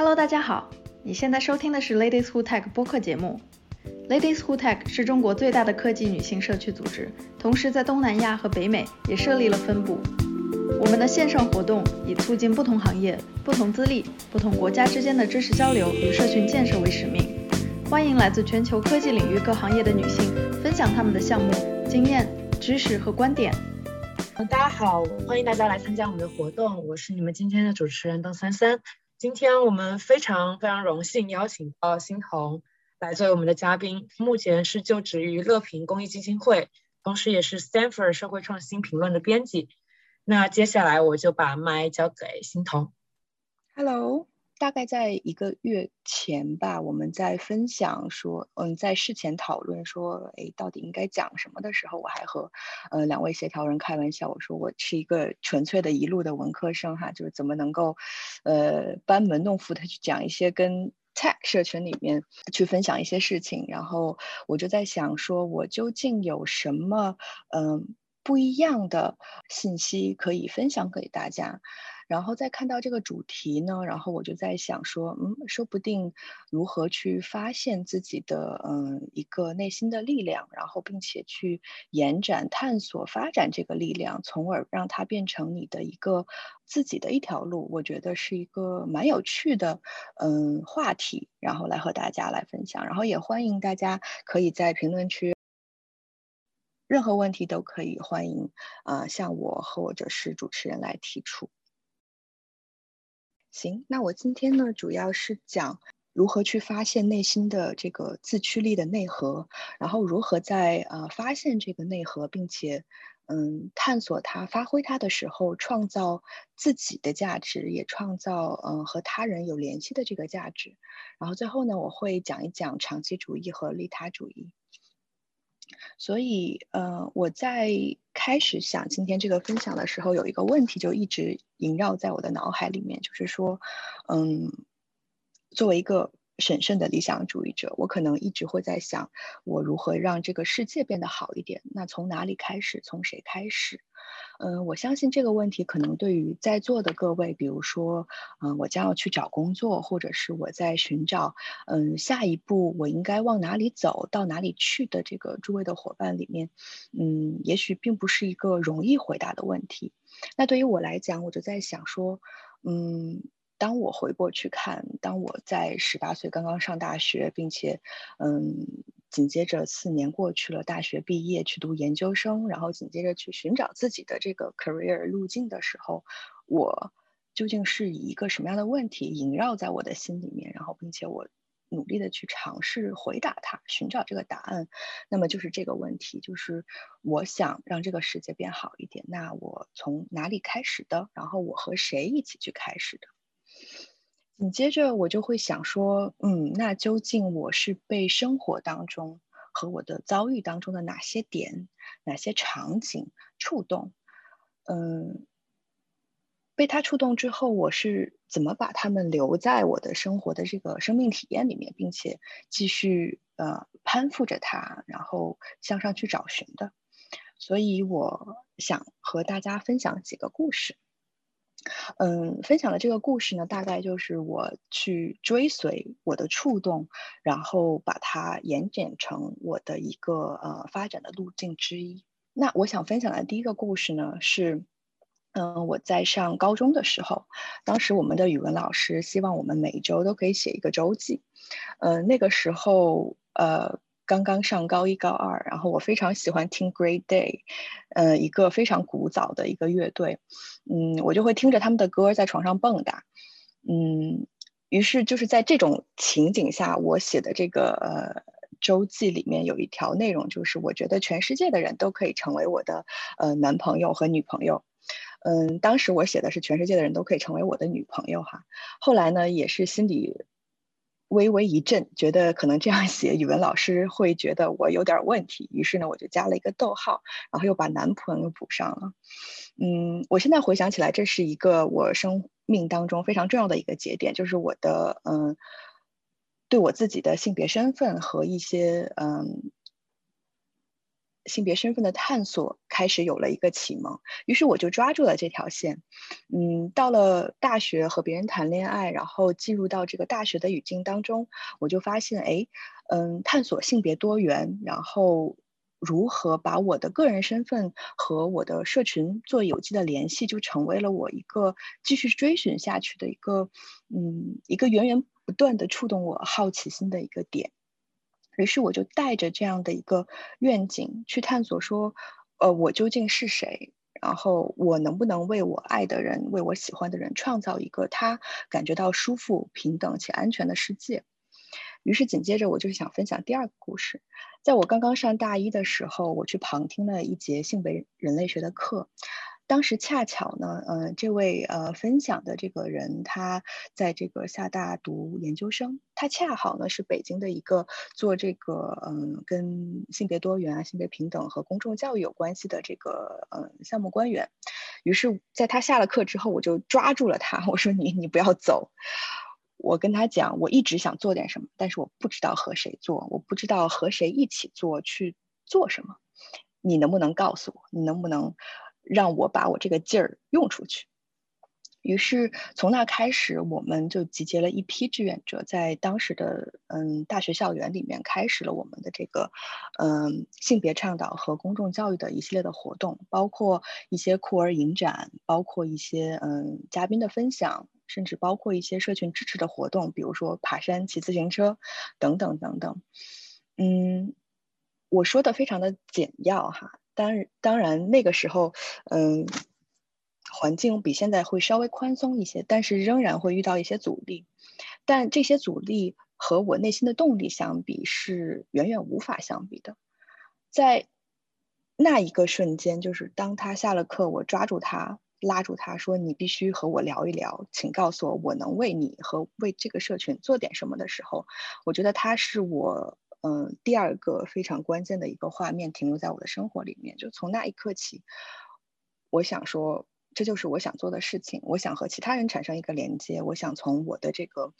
Hello，大家好，你现在收听的是 Ladies Who Tech 播客节目。Ladies Who Tech 是中国最大的科技女性社区组织，同时在东南亚和北美也设立了分部。我们的线上活动以促进不同行业、不同资历、不同国家之间的知识交流与社群建设为使命。欢迎来自全球科技领域各行业的女性分享她们的项目经验、知识和观点。大家好，欢迎大家来参加我们的活动，我是你们今天的主持人邓三三。今天我们非常非常荣幸邀请到欣桐来作为我们的嘉宾，目前是就职于乐平公益基金会，同时也是 Stanford 社会创新评论的编辑。那接下来我就把麦交给欣桐。Hello。大概在一个月前吧，我们在分享说，嗯，在事前讨论说，哎，到底应该讲什么的时候，我还和呃两位协调人开玩笑，我说我是一个纯粹的一路的文科生哈，就是怎么能够呃班门弄斧的去讲一些跟 tech 社群里面去分享一些事情，然后我就在想说，我究竟有什么嗯不一样的信息可以分享给大家。然后再看到这个主题呢，然后我就在想说，嗯，说不定如何去发现自己的嗯一个内心的力量，然后并且去延展、探索、发展这个力量，从而让它变成你的一个自己的一条路，我觉得是一个蛮有趣的嗯话题，然后来和大家来分享。然后也欢迎大家可以在评论区，任何问题都可以欢迎啊向我或者是主持人来提出。行，那我今天呢，主要是讲如何去发现内心的这个自驱力的内核，然后如何在呃发现这个内核，并且嗯探索它、发挥它的时候，创造自己的价值，也创造嗯和他人有联系的这个价值。然后最后呢，我会讲一讲长期主义和利他主义。所以，呃，我在开始想今天这个分享的时候，有一个问题就一直萦绕在我的脑海里面，就是说，嗯，作为一个审慎的理想主义者，我可能一直会在想，我如何让这个世界变得好一点？那从哪里开始？从谁开始？嗯，我相信这个问题可能对于在座的各位，比如说，嗯，我将要去找工作，或者是我在寻找，嗯，下一步我应该往哪里走到哪里去的这个诸位的伙伴里面，嗯，也许并不是一个容易回答的问题。那对于我来讲，我就在想说，嗯。当我回过去看，当我在十八岁刚刚上大学，并且，嗯，紧接着四年过去了，大学毕业去读研究生，然后紧接着去寻找自己的这个 career 路径的时候，我究竟是以一个什么样的问题萦绕在我的心里面？然后，并且我努力的去尝试回答它，寻找这个答案。那么就是这个问题，就是我想让这个世界变好一点，那我从哪里开始的？然后我和谁一起去开始的？紧接着我就会想说，嗯，那究竟我是被生活当中和我的遭遇当中的哪些点、哪些场景触动？嗯，被他触动之后，我是怎么把他们留在我的生活的这个生命体验里面，并且继续呃攀附着它，然后向上去找寻的？所以我想和大家分享几个故事。嗯，分享的这个故事呢，大概就是我去追随我的触动，然后把它延展成我的一个呃发展的路径之一。那我想分享的第一个故事呢，是嗯我在上高中的时候，当时我们的语文老师希望我们每周都可以写一个周记。嗯，那个时候呃。刚刚上高一高二，然后我非常喜欢听 Great Day，呃，一个非常古早的一个乐队，嗯，我就会听着他们的歌在床上蹦跶，嗯，于是就是在这种情景下，我写的这个呃周记里面有一条内容，就是我觉得全世界的人都可以成为我的呃男朋友和女朋友，嗯，当时我写的是全世界的人都可以成为我的女朋友哈，后来呢也是心里。微微一震，觉得可能这样写，语文老师会觉得我有点问题。于是呢，我就加了一个逗号，然后又把男朋友补上了。嗯，我现在回想起来，这是一个我生命当中非常重要的一个节点，就是我的嗯，对我自己的性别身份和一些嗯性别身份的探索开始有了一个启蒙，于是我就抓住了这条线。嗯，到了大学和别人谈恋爱，然后进入到这个大学的语境当中，我就发现，哎，嗯，探索性别多元，然后如何把我的个人身份和我的社群做有机的联系，就成为了我一个继续追寻下去的一个，嗯，一个源源不断的触动我好奇心的一个点。于是我就带着这样的一个愿景去探索，说，呃，我究竟是谁？然后我能不能为我爱的人、为我喜欢的人创造一个他感觉到舒服、平等且安全的世界？于是紧接着我就想分享第二个故事。在我刚刚上大一的时候，我去旁听了一节性别人类学的课。当时恰巧呢，呃，这位呃分享的这个人，他在这个厦大读研究生，他恰好呢是北京的一个做这个嗯跟性别多元啊、性别平等和公众教育有关系的这个呃项目官员。于是，在他下了课之后，我就抓住了他，我说你你不要走。我跟他讲，我一直想做点什么，但是我不知道和谁做，我不知道和谁一起做去做什么。你能不能告诉我？你能不能？让我把我这个劲儿用出去。于是从那开始，我们就集结了一批志愿者，在当时的嗯大学校园里面开始了我们的这个嗯性别倡导和公众教育的一系列的活动，包括一些酷儿影展，包括一些嗯嘉宾的分享，甚至包括一些社群支持的活动，比如说爬山、骑自行车等等等等。嗯，我说的非常的简要哈。当然，当然，那个时候，嗯，环境比现在会稍微宽松一些，但是仍然会遇到一些阻力。但这些阻力和我内心的动力相比，是远远无法相比的。在那一个瞬间，就是当他下了课，我抓住他，拉住他说：“你必须和我聊一聊，请告诉我，我能为你和为这个社群做点什么的时候，我觉得他是我。”嗯，第二个非常关键的一个画面停留在我的生活里面，就从那一刻起，我想说，这就是我想做的事情。我想和其他人产生一个连接，我想从我的这个，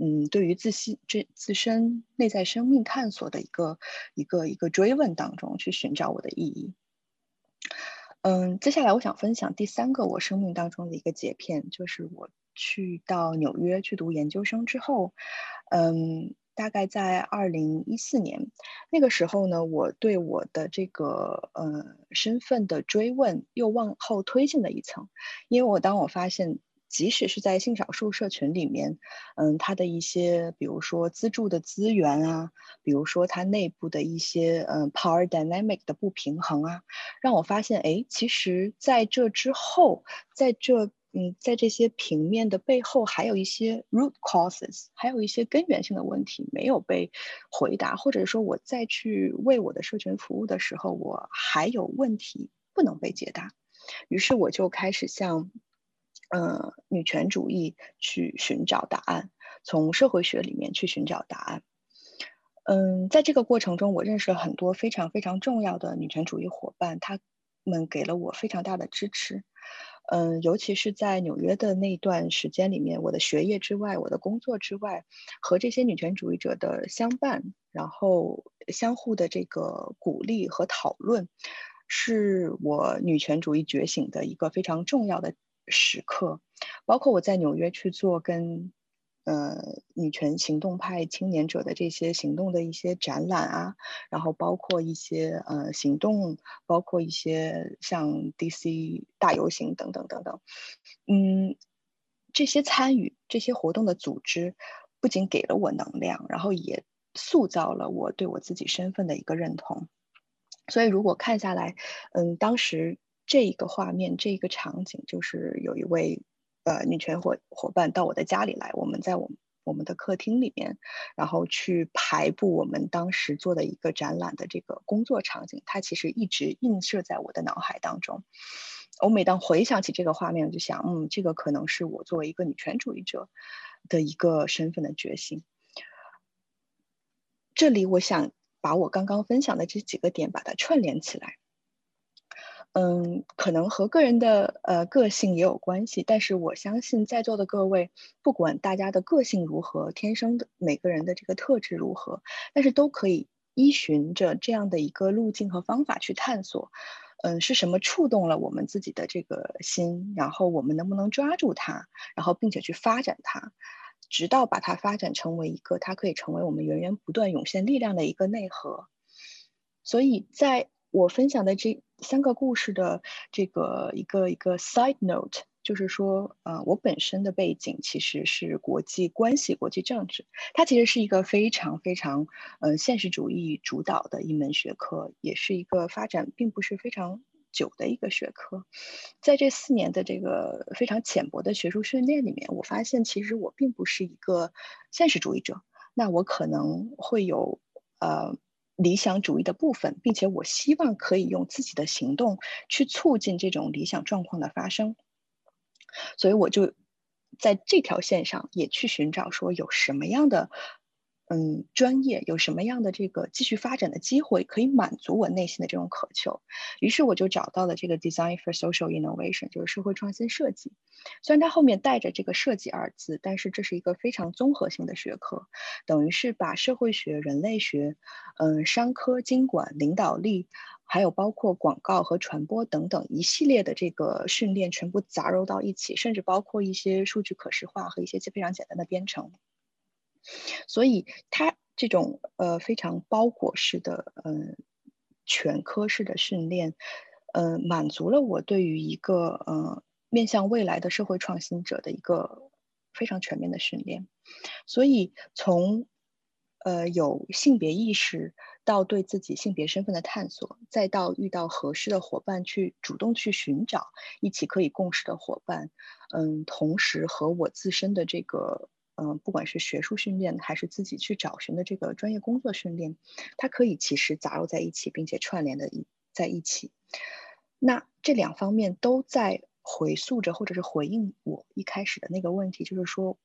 嗯，对于自信、这自身内在生命探索的一个一个一个追问当中去寻找我的意义。嗯，接下来我想分享第三个我生命当中的一个截片，就是我去到纽约去读研究生之后，嗯。大概在二零一四年那个时候呢，我对我的这个呃身份的追问又往后推进了一层，因为我当我发现，即使是在性少数社群里面，嗯，它的一些比如说资助的资源啊，比如说它内部的一些嗯 power dynamic 的不平衡啊，让我发现，哎，其实在这之后，在这。嗯，在这些平面的背后，还有一些 root causes，还有一些根源性的问题没有被回答，或者说我再去为我的社群服务的时候，我还有问题不能被解答。于是我就开始向，呃，女权主义去寻找答案，从社会学里面去寻找答案。嗯，在这个过程中，我认识了很多非常非常重要的女权主义伙伴，他们给了我非常大的支持。嗯，尤其是在纽约的那段时间里面，我的学业之外，我的工作之外，和这些女权主义者的相伴，然后相互的这个鼓励和讨论，是我女权主义觉醒的一个非常重要的时刻。包括我在纽约去做跟。呃，女权行动派青年者的这些行动的一些展览啊，然后包括一些呃行动，包括一些像 DC 大游行等等等等，嗯，这些参与这些活动的组织，不仅给了我能量，然后也塑造了我对我自己身份的一个认同。所以如果看下来，嗯，当时这一个画面，这一个场景，就是有一位。呃，女权伙伙伴到我的家里来，我们在我们我们的客厅里面，然后去排布我们当时做的一个展览的这个工作场景，它其实一直映射在我的脑海当中。我每当回想起这个画面，我就想，嗯，这个可能是我作为一个女权主义者的一个身份的觉醒。这里我想把我刚刚分享的这几个点把它串联起来。嗯，可能和个人的呃个性也有关系，但是我相信在座的各位，不管大家的个性如何，天生的每个人的这个特质如何，但是都可以依循着这样的一个路径和方法去探索，嗯，是什么触动了我们自己的这个心，然后我们能不能抓住它，然后并且去发展它，直到把它发展成为一个它可以成为我们源源不断涌现力量的一个内核。所以，在我分享的这三个故事的这个一个一个 side note。就是说，呃，我本身的背景其实是国际关系、国际政治，它其实是一个非常非常，呃，现实主义主导的一门学科，也是一个发展并不是非常久的一个学科。在这四年的这个非常浅薄的学术训练里面，我发现其实我并不是一个现实主义者，那我可能会有呃理想主义的部分，并且我希望可以用自己的行动去促进这种理想状况的发生。所以我就在这条线上也去寻找，说有什么样的嗯专业，有什么样的这个继续发展的机会，可以满足我内心的这种渴求。于是我就找到了这个 Design for Social Innovation，就是社会创新设计。虽然它后面带着这个设计二字，但是这是一个非常综合性的学科，等于是把社会学、人类学、嗯商科、经管、领导力。还有包括广告和传播等等一系列的这个训练全部杂糅到一起，甚至包括一些数据可视化和一些非常简单的编程。所以它这种呃非常包裹式的嗯全科式的训练，呃满足了我对于一个呃面向未来的社会创新者的一个非常全面的训练。所以从呃有性别意识。到对自己性别身份的探索，再到遇到合适的伙伴去主动去寻找一起可以共事的伙伴，嗯，同时和我自身的这个嗯，不管是学术训练还是自己去找寻的这个专业工作训练，它可以其实杂糅在一起，并且串联的一在一起。那这两方面都在回溯着，或者是回应我一开始的那个问题，就是说。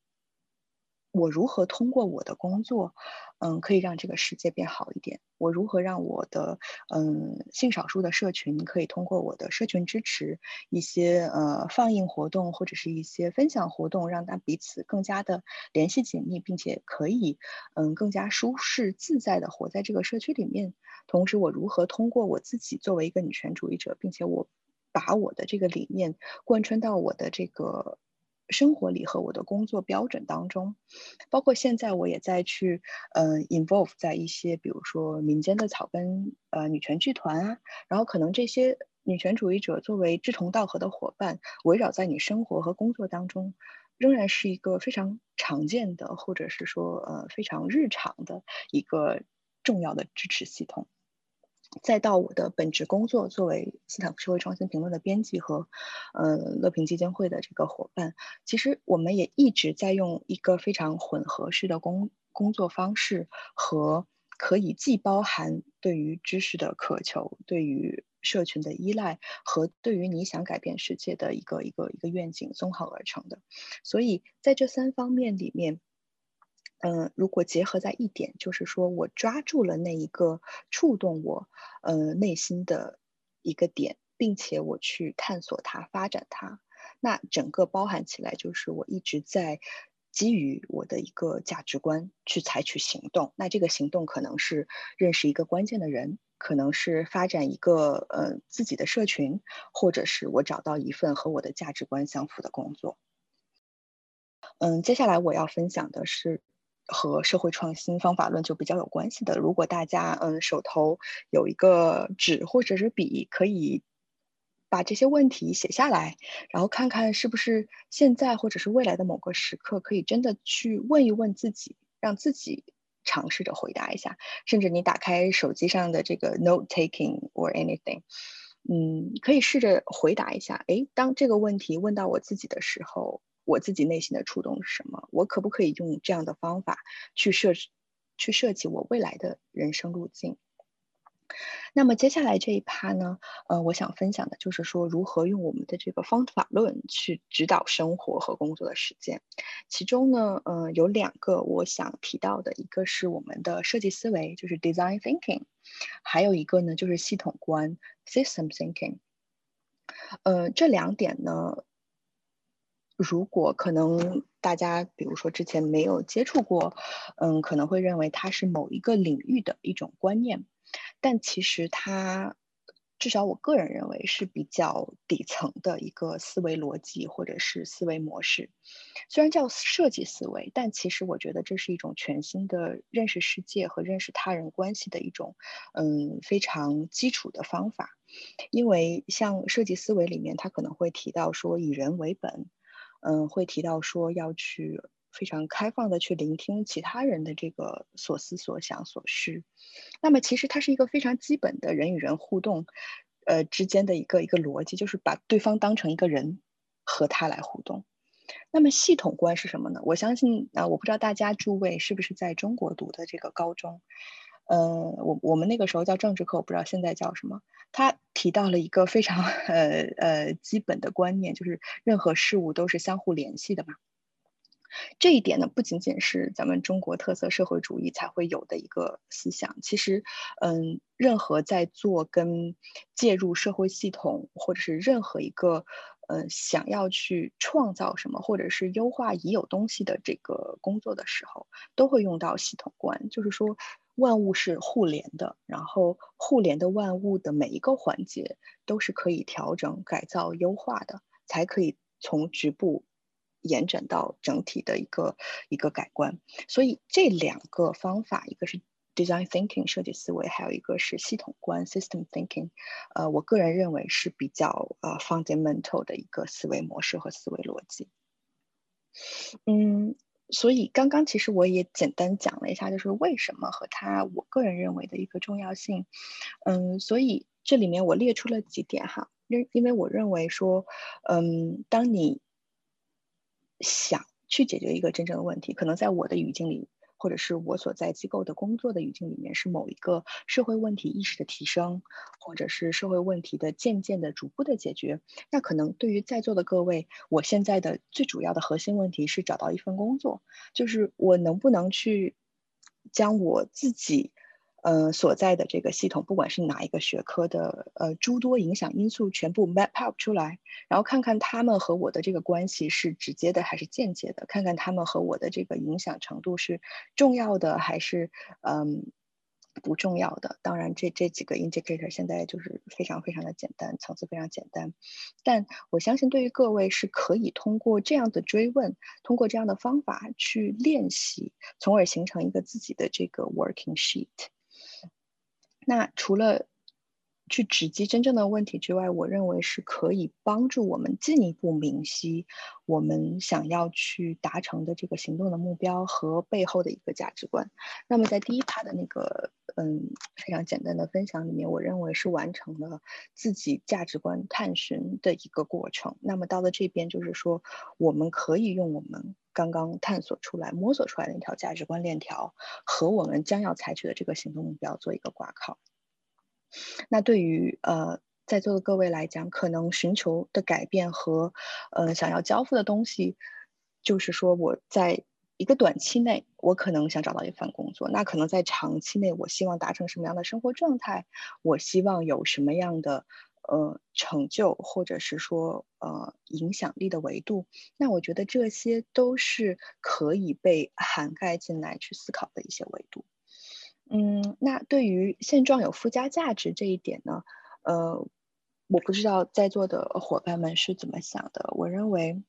我如何通过我的工作，嗯，可以让这个世界变好一点？我如何让我的嗯性少数的社群可以通过我的社群支持一些呃放映活动或者是一些分享活动，让他彼此更加的联系紧密，并且可以嗯更加舒适自在的活在这个社区里面？同时，我如何通过我自己作为一个女权主义者，并且我把我的这个理念贯穿到我的这个。生活里和我的工作标准当中，包括现在我也在去，呃，involve 在一些，比如说民间的草根，呃，女权剧团啊，然后可能这些女权主义者作为志同道合的伙伴，围绕在你生活和工作当中，仍然是一个非常常见的，或者是说，呃，非常日常的一个重要的支持系统。再到我的本职工作，作为斯坦福社会创新评论的编辑和，呃，乐平基金会的这个伙伴，其实我们也一直在用一个非常混合式的工工作方式，和可以既包含对于知识的渴求，对于社群的依赖，和对于你想改变世界的一个一个一个愿景综合而成的。所以在这三方面里面。嗯，如果结合在一点，就是说我抓住了那一个触动我，呃，内心的一个点，并且我去探索它、发展它，那整个包含起来就是我一直在基于我的一个价值观去采取行动。那这个行动可能是认识一个关键的人，可能是发展一个呃自己的社群，或者是我找到一份和我的价值观相符的工作。嗯，接下来我要分享的是。和社会创新方法论就比较有关系的。如果大家嗯手头有一个纸或者是笔，可以把这些问题写下来，然后看看是不是现在或者是未来的某个时刻，可以真的去问一问自己，让自己尝试着回答一下。甚至你打开手机上的这个 note taking or anything，嗯，可以试着回答一下。诶，当这个问题问到我自己的时候。我自己内心的触动是什么？我可不可以用这样的方法去设、去设计我未来的人生路径？那么接下来这一趴呢？呃，我想分享的就是说，如何用我们的这个方法论去指导生活和工作的实践。其中呢，呃，有两个我想提到的，一个是我们的设计思维，就是 design thinking，还有一个呢就是系统观 system thinking。呃，这两点呢。如果可能，大家比如说之前没有接触过，嗯，可能会认为它是某一个领域的一种观念，但其实它。至少我个人认为是比较底层的一个思维逻辑或者是思维模式，虽然叫设计思维，但其实我觉得这是一种全新的认识世界和认识他人关系的一种，嗯，非常基础的方法。因为像设计思维里面，它可能会提到说以人为本，嗯，会提到说要去。非常开放的去聆听其他人的这个所思所想所需，那么其实它是一个非常基本的人与人互动，呃之间的一个一个逻辑，就是把对方当成一个人和他来互动。那么系统观是什么呢？我相信啊，我不知道大家诸位是不是在中国读的这个高中，呃，我我们那个时候叫政治课，我不知道现在叫什么。他提到了一个非常 呃呃基本的观念，就是任何事物都是相互联系的嘛。这一点呢，不仅仅是咱们中国特色社会主义才会有的一个思想。其实，嗯，任何在做跟介入社会系统，或者是任何一个，呃，想要去创造什么，或者是优化已有东西的这个工作的时候，都会用到系统观。就是说，万物是互联的，然后互联的万物的每一个环节都是可以调整、改造、优化的，才可以从局部。延展到整体的一个一个改观，所以这两个方法，一个是 design thinking 设计思维，还有一个是系统观 system thinking，呃，我个人认为是比较呃 fundamental 的一个思维模式和思维逻辑。嗯，所以刚刚其实我也简单讲了一下，就是为什么和它我个人认为的一个重要性。嗯，所以这里面我列出了几点哈，因因为我认为说，嗯，当你想去解决一个真正的问题，可能在我的语境里，或者是我所在机构的工作的语境里面，是某一个社会问题意识的提升，或者是社会问题的渐渐的、逐步的解决。那可能对于在座的各位，我现在的最主要的核心问题是找到一份工作，就是我能不能去将我自己。呃，所在的这个系统，不管是哪一个学科的，呃，诸多影响因素全部 map out 出来，然后看看他们和我的这个关系是直接的还是间接的，看看他们和我的这个影响程度是重要的还是嗯不重要的。当然，这这几个 indicator 现在就是非常非常的简单，层次非常简单，但我相信对于各位是可以通过这样的追问，通过这样的方法去练习，从而形成一个自己的这个 working sheet。那除了去直击真正的问题之外，我认为是可以帮助我们进一步明晰我们想要去达成的这个行动的目标和背后的一个价值观。那么在第一趴的那个嗯非常简单的分享里面，我认为是完成了自己价值观探寻的一个过程。那么到了这边，就是说我们可以用我们。刚刚探索出来、摸索出来的那条价值观链条，和我们将要采取的这个行动目标做一个挂靠。那对于呃在座的各位来讲，可能寻求的改变和呃想要交付的东西，就是说我在一个短期内，我可能想找到一份工作；那可能在长期内，我希望达成什么样的生活状态？我希望有什么样的？呃，成就或者是说呃影响力的维度，那我觉得这些都是可以被涵盖进来去思考的一些维度。嗯，那对于现状有附加价值这一点呢，呃，我不知道在座的伙伴们是怎么想的。我认为，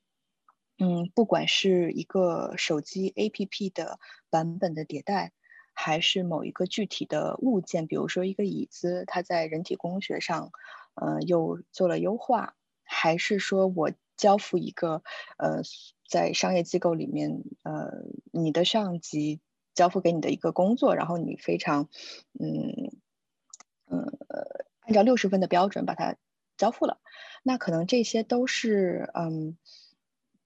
嗯，不管是一个手机 APP 的版本的迭代，还是某一个具体的物件，比如说一个椅子，它在人体工学上。呃，又做了优化，还是说我交付一个呃，在商业机构里面，呃，你的上级交付给你的一个工作，然后你非常，嗯嗯，按照六十分的标准把它交付了，那可能这些都是嗯，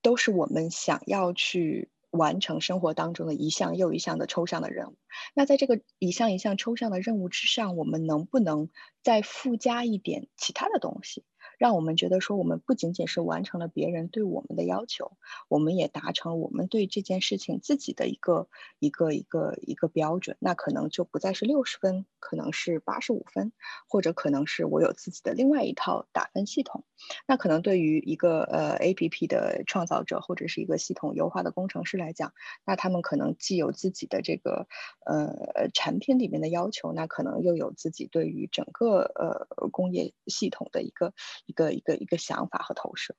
都是我们想要去。完成生活当中的一项又一项的抽象的任务。那在这个一项一项抽象的任务之上，我们能不能再附加一点其他的东西，让我们觉得说我们不仅仅是完成了别人对我们的要求，我们也达成我们对这件事情自己的一个一个一个一个标准。那可能就不再是六十分，可能是八十五分，或者可能是我有自己的另外一套打分系统。那可能对于一个呃 A P P 的创造者或者是一个系统优化的工程师来讲，那他们可能既有自己的这个呃产品里面的要求，那可能又有自己对于整个呃工业系统的一个一个一个一个想法和投射。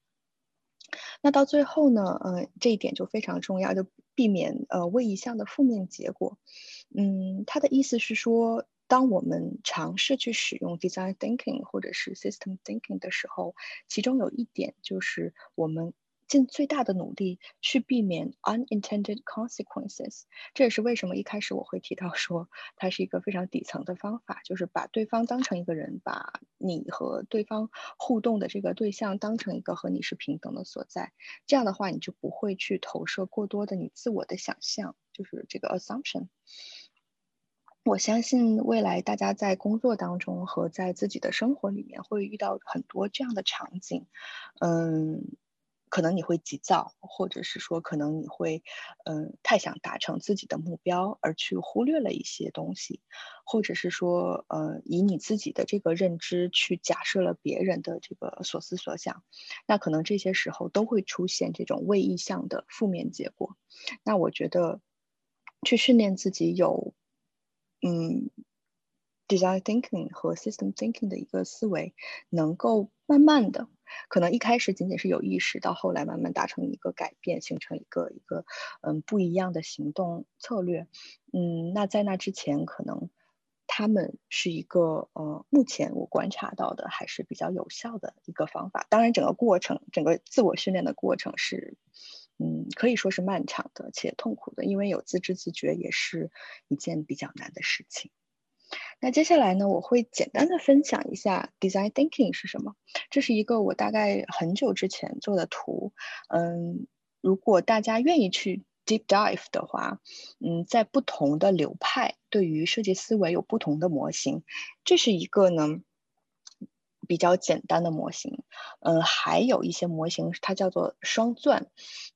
那到最后呢，呃，这一点就非常重要，就避免呃位移项的负面结果。嗯，他的意思是说。当我们尝试去使用 design thinking 或者是 system thinking 的时候，其中有一点就是我们尽最大的努力去避免 unintended consequences。这也是为什么一开始我会提到说它是一个非常底层的方法，就是把对方当成一个人，把你和对方互动的这个对象当成一个和你是平等的所在。这样的话，你就不会去投射过多的你自我的想象，就是这个 assumption。我相信未来大家在工作当中和在自己的生活里面会遇到很多这样的场景，嗯，可能你会急躁，或者是说可能你会，嗯，太想达成自己的目标而去忽略了一些东西，或者是说，呃，以你自己的这个认知去假设了别人的这个所思所想，那可能这些时候都会出现这种未意向的负面结果。那我觉得，去训练自己有。嗯，design thinking 和 system thinking 的一个思维，能够慢慢的，可能一开始仅仅是有意识，到后来慢慢达成一个改变，形成一个一个嗯不一样的行动策略。嗯，那在那之前，可能他们是一个呃，目前我观察到的还是比较有效的一个方法。当然，整个过程，整个自我训练的过程是。嗯，可以说是漫长的且痛苦的，因为有自知自觉也是一件比较难的事情。那接下来呢，我会简单的分享一下 design thinking 是什么。这是一个我大概很久之前做的图。嗯，如果大家愿意去 deep dive 的话，嗯，在不同的流派对于设计思维有不同的模型。这是一个呢。比较简单的模型，嗯，还有一些模型它叫做双钻，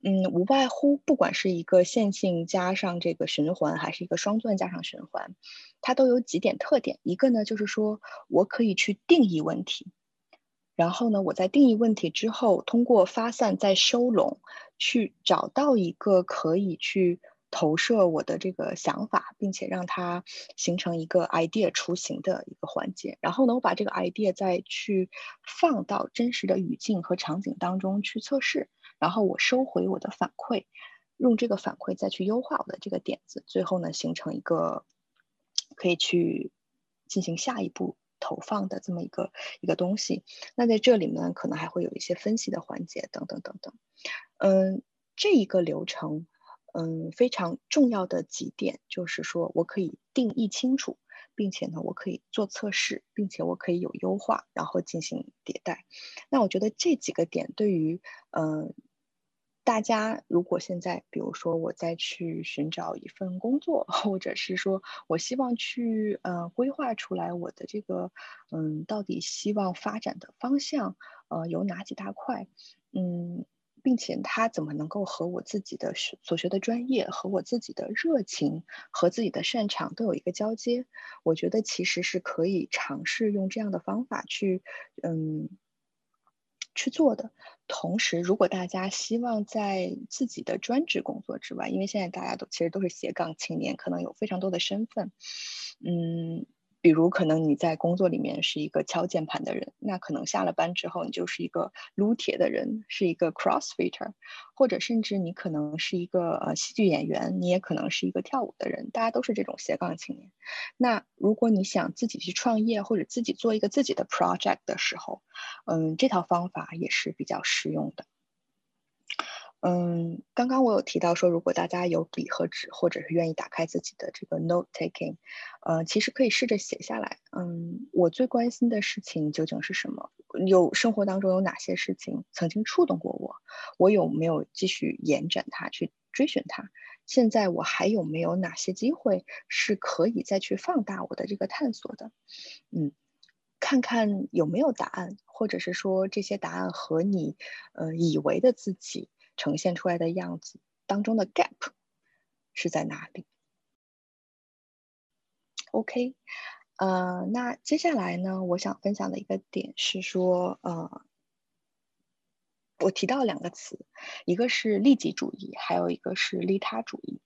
嗯，无外乎不管是一个线性加上这个循环，还是一个双钻加上循环，它都有几点特点。一个呢，就是说我可以去定义问题，然后呢，我在定义问题之后，通过发散再收拢，去找到一个可以去。投射我的这个想法，并且让它形成一个 idea 雏形的一个环节。然后呢，我把这个 idea 再去放到真实的语境和场景当中去测试，然后我收回我的反馈，用这个反馈再去优化我的这个点子，最后呢，形成一个可以去进行下一步投放的这么一个一个东西。那在这里呢，可能还会有一些分析的环节等等等等。嗯，这一个流程。嗯，非常重要的几点就是说，我可以定义清楚，并且呢，我可以做测试，并且我可以有优化，然后进行迭代。那我觉得这几个点对于嗯大家，如果现在比如说我再去寻找一份工作，或者是说我希望去呃规划出来我的这个嗯到底希望发展的方向呃有哪几大块嗯。并且他怎么能够和我自己的所学的专业和我自己的热情和自己的擅长都有一个交接？我觉得其实是可以尝试用这样的方法去，嗯，去做的。同时，如果大家希望在自己的专职工作之外，因为现在大家都其实都是斜杠青年，可能有非常多的身份，嗯。比如，可能你在工作里面是一个敲键盘的人，那可能下了班之后，你就是一个撸铁的人，是一个 crossfitter，或者甚至你可能是一个呃戏剧演员，你也可能是一个跳舞的人，大家都是这种斜杠青年。那如果你想自己去创业，或者自己做一个自己的 project 的时候，嗯，这套方法也是比较实用的。嗯，刚刚我有提到说，如果大家有笔和纸，或者是愿意打开自己的这个 note taking，呃，其实可以试着写下来。嗯，我最关心的事情究竟是什么？有生活当中有哪些事情曾经触动过我？我有没有继续延展它，去追寻它？现在我还有没有哪些机会是可以再去放大我的这个探索的？嗯。看看有没有答案，或者是说这些答案和你呃以为的自己呈现出来的样子当中的 gap 是在哪里？OK，呃，那接下来呢，我想分享的一个点是说，呃，我提到两个词，一个是利己主义，还有一个是利他主义。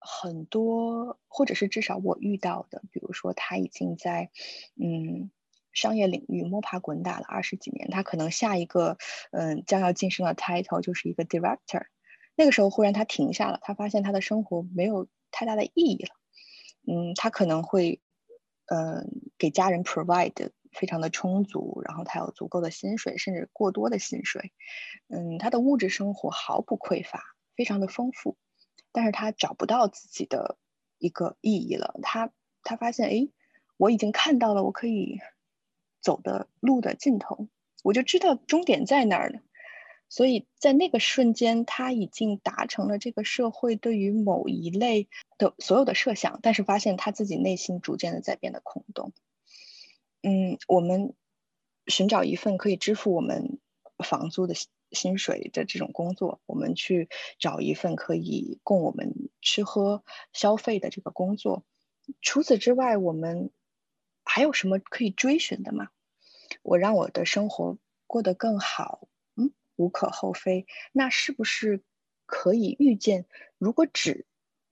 很多，或者是至少我遇到的，比如说他已经在嗯商业领域摸爬滚打了二十几年，他可能下一个嗯将要晋升的 title 就是一个 director。那个时候忽然他停下了，他发现他的生活没有太大的意义了。嗯，他可能会嗯给家人 provide 非常的充足，然后他有足够的薪水，甚至过多的薪水。嗯，他的物质生活毫不匮乏，非常的丰富。但是他找不到自己的一个意义了。他他发现，哎，我已经看到了我可以走的路的尽头，我就知道终点在哪儿了。所以在那个瞬间，他已经达成了这个社会对于某一类的所有的设想，但是发现他自己内心逐渐的在变得空洞。嗯，我们寻找一份可以支付我们房租的。薪水的这种工作，我们去找一份可以供我们吃喝消费的这个工作。除此之外，我们还有什么可以追寻的吗？我让我的生活过得更好，嗯，无可厚非。那是不是可以预见，如果只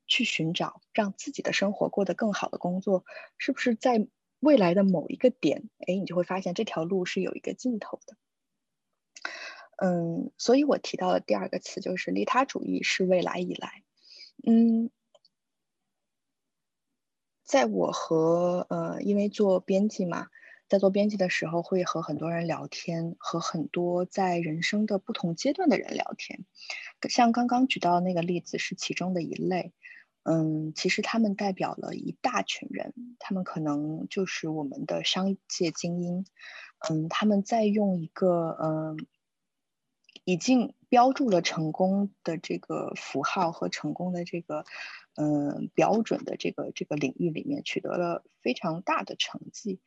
去寻找让自己的生活过得更好的工作，是不是在未来的某一个点，哎，你就会发现这条路是有一个尽头的？嗯，所以我提到的第二个词就是利他主义是未来以来，嗯，在我和呃，因为做编辑嘛，在做编辑的时候会和很多人聊天，和很多在人生的不同阶段的人聊天，像刚刚举到那个例子是其中的一类，嗯，其实他们代表了一大群人，他们可能就是我们的商界精英，嗯，他们在用一个嗯。已经标注了成功的这个符号和成功的这个，嗯，标准的这个这个领域里面取得了非常大的成绩，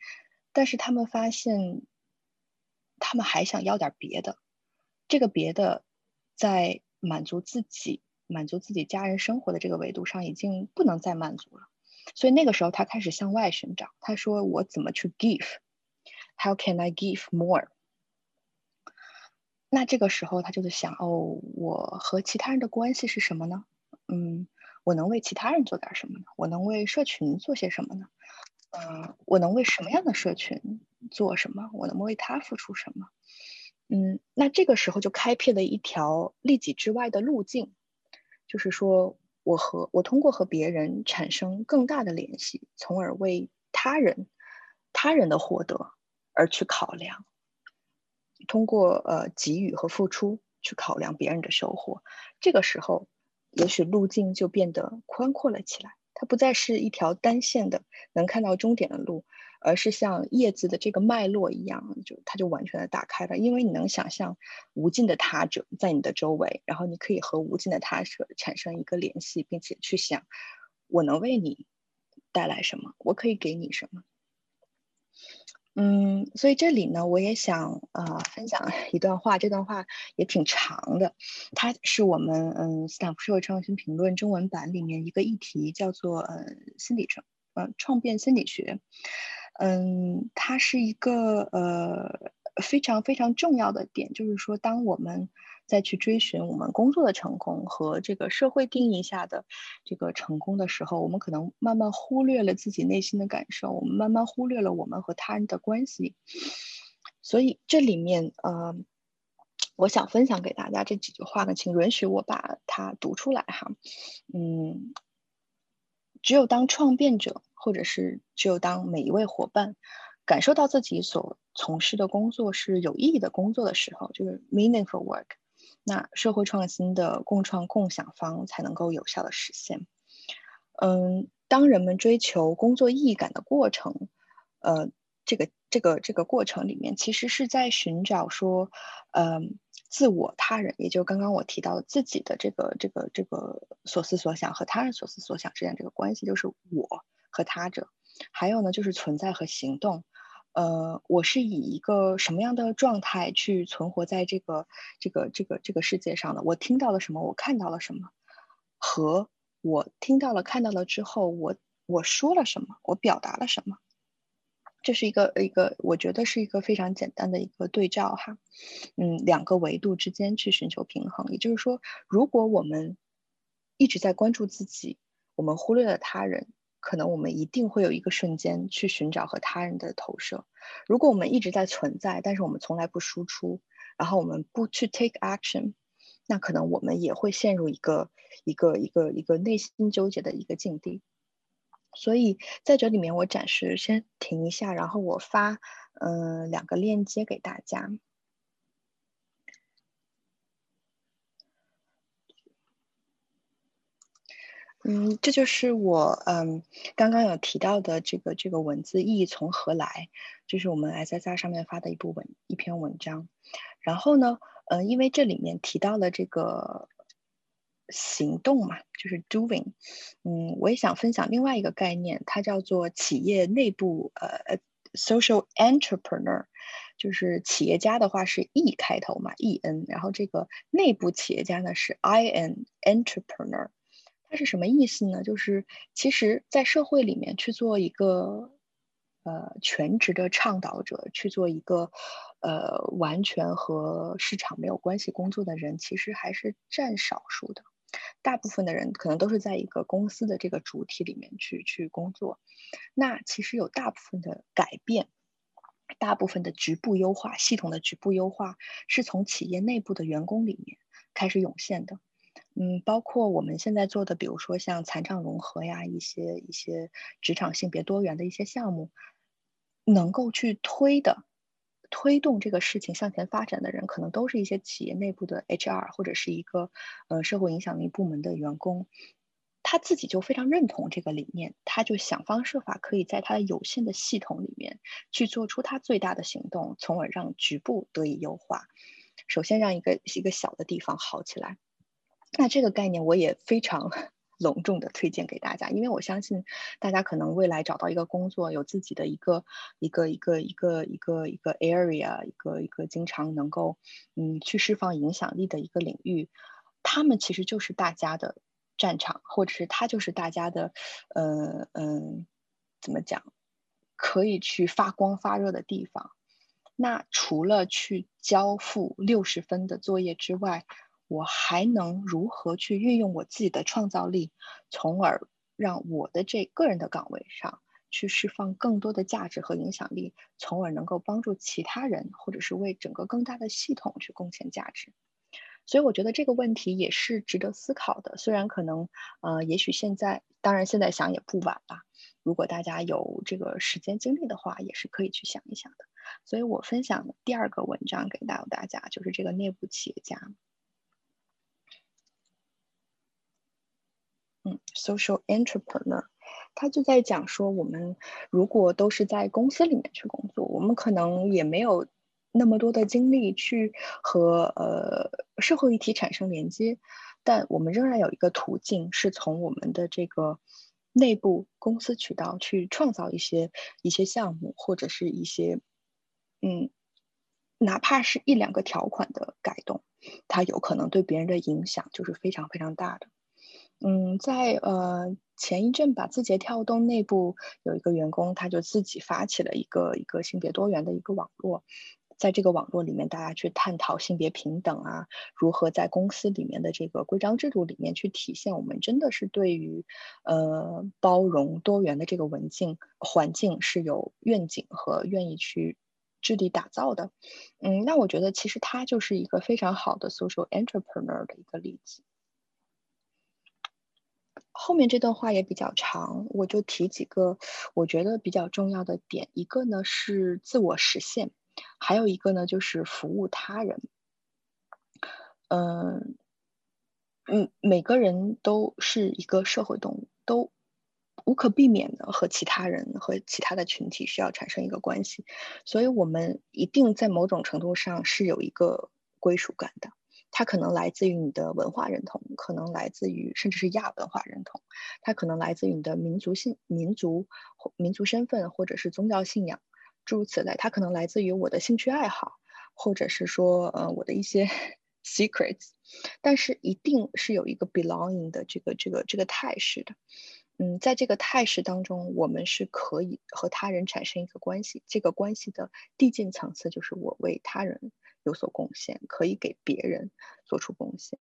但是他们发现，他们还想要点别的，这个别的，在满足自己、满足自己家人生活的这个维度上已经不能再满足了，所以那个时候他开始向外寻找，他说：“我怎么去 give？How can I give more？” 那这个时候，他就在想：哦，我和其他人的关系是什么呢？嗯，我能为其他人做点什么呢？我能为社群做些什么呢？嗯，我能为什么样的社群做什么？我能为他付出什么？嗯，那这个时候就开辟了一条利己之外的路径，就是说我和我通过和别人产生更大的联系，从而为他人、他人的获得而去考量。通过呃给予和付出去考量别人的收获，这个时候，也许路径就变得宽阔了起来。它不再是一条单线的能看到终点的路，而是像叶子的这个脉络一样，就它就完全的打开了。因为你能想象无尽的他者在你的周围，然后你可以和无尽的他者产生一个联系，并且去想我能为你带来什么，我可以给你什么。嗯，所以这里呢，我也想呃分享一段话，这段话也挺长的，它是我们嗯斯坦福社会创新评论中文版里面一个议题，叫做呃心理创呃创变心理学，嗯，它是一个呃非常非常重要的点，就是说当我们。再去追寻我们工作的成功和这个社会定义下的这个成功的时候，我们可能慢慢忽略了自己内心的感受，我们慢慢忽略了我们和他人的关系。所以这里面，呃，我想分享给大家这几句话呢，请允许我把它读出来哈。嗯，只有当创变者，或者是只有当每一位伙伴感受到自己所从事的工作是有意义的工作的时候，就是 meaningful work。那社会创新的共创共享方才能够有效的实现。嗯，当人们追求工作意义感的过程，呃，这个这个这个过程里面，其实是在寻找说，嗯，自我他人，也就刚刚我提到的自己的这个这个这个所思所想和他人所思所想之间这个关系，就是我和他者，还有呢，就是存在和行动。呃，我是以一个什么样的状态去存活在这个这个这个这个世界上的？我听到了什么？我看到了什么？和我听到了看到了之后，我我说了什么？我表达了什么？这是一个一个，我觉得是一个非常简单的一个对照哈，嗯，两个维度之间去寻求平衡。也就是说，如果我们一直在关注自己，我们忽略了他人，可能我们一定会有一个瞬间去寻找和他人的投射。如果我们一直在存在，但是我们从来不输出，然后我们不去 take action，那可能我们也会陷入一个一个一个一个内心纠结的一个境地。所以在这里面，我暂时先停一下，然后我发嗯两个链接给大家。嗯，这就是我嗯刚刚有提到的这个这个文字意义从何来，就是我们 S S R 上面发的一部文一篇文章。然后呢，嗯，因为这里面提到了这个。行动嘛，就是 doing。嗯，我也想分享另外一个概念，它叫做企业内部呃 social entrepreneur，就是企业家的话是 e 开头嘛，e n，然后这个内部企业家呢是 i n entrepreneur。它是什么意思呢？就是其实，在社会里面去做一个呃全职的倡导者，去做一个呃完全和市场没有关系工作的人，其实还是占少数的。大部分的人可能都是在一个公司的这个主体里面去去工作，那其实有大部分的改变，大部分的局部优化，系统的局部优化是从企业内部的员工里面开始涌现的。嗯，包括我们现在做的，比如说像残障融合呀，一些一些职场性别多元的一些项目，能够去推的。推动这个事情向前发展的人，可能都是一些企业内部的 HR 或者是一个呃社会影响力部门的员工，他自己就非常认同这个理念，他就想方设法可以在他的有限的系统里面去做出他最大的行动，从而让局部得以优化。首先让一个一个小的地方好起来，那这个概念我也非常。隆重的推荐给大家，因为我相信大家可能未来找到一个工作，有自己的一个一个一个一个一个一个 area，一个一个经常能够嗯去释放影响力的一个领域，他们其实就是大家的战场，或者是他就是大家的呃嗯怎么讲，可以去发光发热的地方。那除了去交付六十分的作业之外，我还能如何去运用我自己的创造力，从而让我的这个人的岗位上去释放更多的价值和影响力，从而能够帮助其他人，或者是为整个更大的系统去贡献价值。所以我觉得这个问题也是值得思考的。虽然可能，呃，也许现在，当然现在想也不晚吧。如果大家有这个时间精力的话，也是可以去想一想的。所以我分享的第二个文章给到大家，就是这个内部企业家。，social entrepreneur，他就在讲说，我们如果都是在公司里面去工作，我们可能也没有那么多的精力去和呃社会议题产生连接，但我们仍然有一个途径，是从我们的这个内部公司渠道去创造一些一些项目，或者是一些嗯，哪怕是一两个条款的改动，它有可能对别人的影响就是非常非常大的。嗯，在呃前一阵吧，字节跳动内部有一个员工，他就自己发起了一个一个性别多元的一个网络，在这个网络里面，大家去探讨性别平等啊，如何在公司里面的这个规章制度里面去体现我们真的是对于呃包容多元的这个文境环境是有愿景和愿意去致力打造的。嗯，那我觉得其实他就是一个非常好的 social entrepreneur 的一个例子。后面这段话也比较长，我就提几个我觉得比较重要的点。一个呢是自我实现，还有一个呢就是服务他人。嗯嗯，每个人都是一个社会动物，都无可避免的和其他人和其他的群体需要产生一个关系，所以我们一定在某种程度上是有一个归属感的。它可能来自于你的文化认同，可能来自于甚至是亚文化认同，它可能来自于你的民族性、民族、民族身份或者是宗教信仰，诸如此类，它可能来自于我的兴趣爱好，或者是说呃我的一些 secrets，但是一定是有一个 belonging 的这个这个这个态势的。嗯，在这个态势当中，我们是可以和他人产生一个关系。这个关系的递进层次就是我为他人有所贡献，可以给别人做出贡献。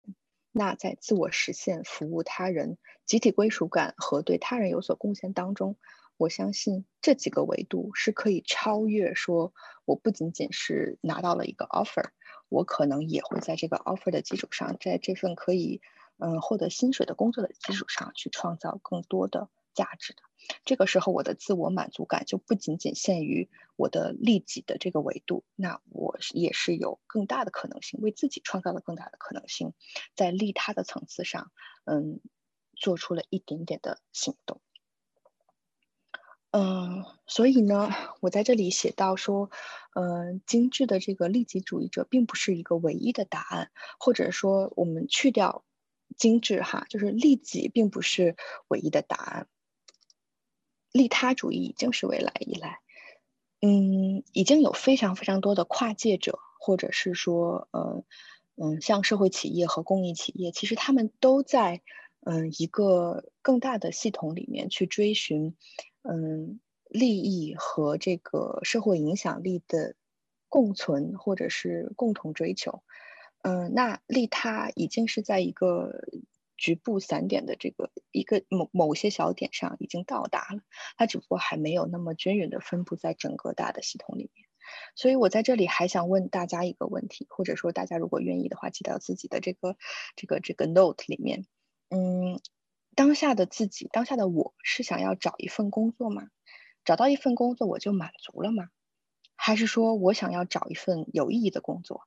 那在自我实现、服务他人、集体归属感和对他人有所贡献当中，我相信这几个维度是可以超越。说我不仅仅是拿到了一个 offer，我可能也会在这个 offer 的基础上，在这份可以。嗯，获得薪水的工作的基础上去创造更多的价值的，这个时候我的自我满足感就不仅仅限于我的利己的这个维度，那我也是有更大的可能性为自己创造了更大的可能性，在利他的层次上，嗯，做出了一点点的行动。嗯，所以呢，我在这里写到说，嗯，精致的这个利己主义者并不是一个唯一的答案，或者说我们去掉。精致哈，就是利己并不是唯一的答案。利他主义已经是未来以来，嗯，已经有非常非常多的跨界者，或者是说，呃，嗯，像社会企业和公益企业，其实他们都在，嗯，一个更大的系统里面去追寻，嗯，利益和这个社会影响力的共存，或者是共同追求。嗯，那利他已经是在一个局部散点的这个一个某某些小点上已经到达了，它只不过还没有那么均匀的分布在整个大的系统里面。所以我在这里还想问大家一个问题，或者说大家如果愿意的话，记到自己的这个这个这个 note 里面。嗯，当下的自己，当下的我是想要找一份工作吗？找到一份工作我就满足了吗？还是说我想要找一份有意义的工作？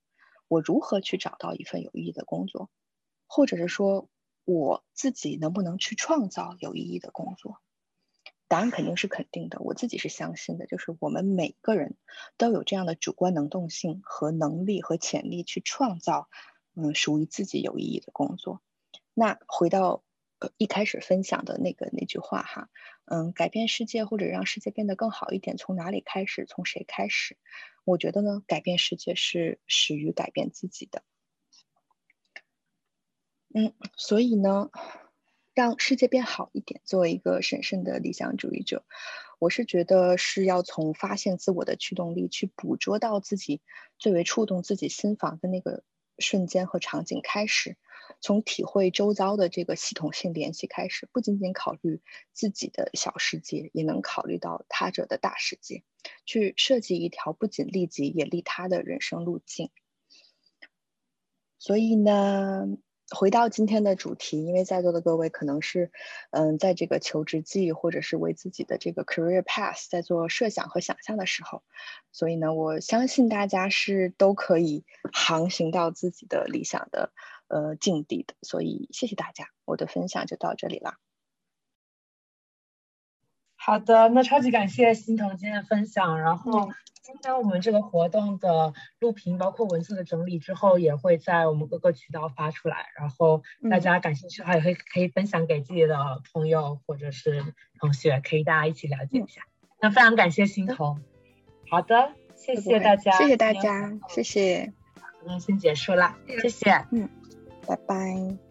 我如何去找到一份有意义的工作，或者是说我自己能不能去创造有意义的工作？答案肯定是肯定的。我自己是相信的，就是我们每个人都有这样的主观能动性和能力和潜力去创造，嗯，属于自己有意义的工作。那回到呃一开始分享的那个那句话哈，嗯，改变世界或者让世界变得更好一点，从哪里开始？从谁开始？我觉得呢，改变世界是始于改变自己的。嗯，所以呢，让世界变好一点，作为一个神圣的理想主义者，我是觉得是要从发现自我的驱动力，去捕捉到自己最为触动自己心房的那个瞬间和场景开始。从体会周遭的这个系统性联系开始，不仅仅考虑自己的小世界，也能考虑到他者的大世界，去设计一条不仅利己也利他的人生路径。所以呢，回到今天的主题，因为在座的各位可能是，嗯，在这个求职季或者是为自己的这个 career path 在做设想和想象的时候，所以呢，我相信大家是都可以航行到自己的理想的。呃，境地的，所以谢谢大家，我的分享就到这里了。好的，那超级感谢欣彤今天的分享。然后今天我们这个活动的录屏，包括文字的整理之后，也会在我们各个渠道发出来。然后大家感兴趣的话，也会可以分享给自己的朋友或者是同学，可以大家一起了解一下。那非常感谢欣桐。好的，谢谢大家，谢谢大家，谢谢。那先结束了，谢谢，嗯。拜拜！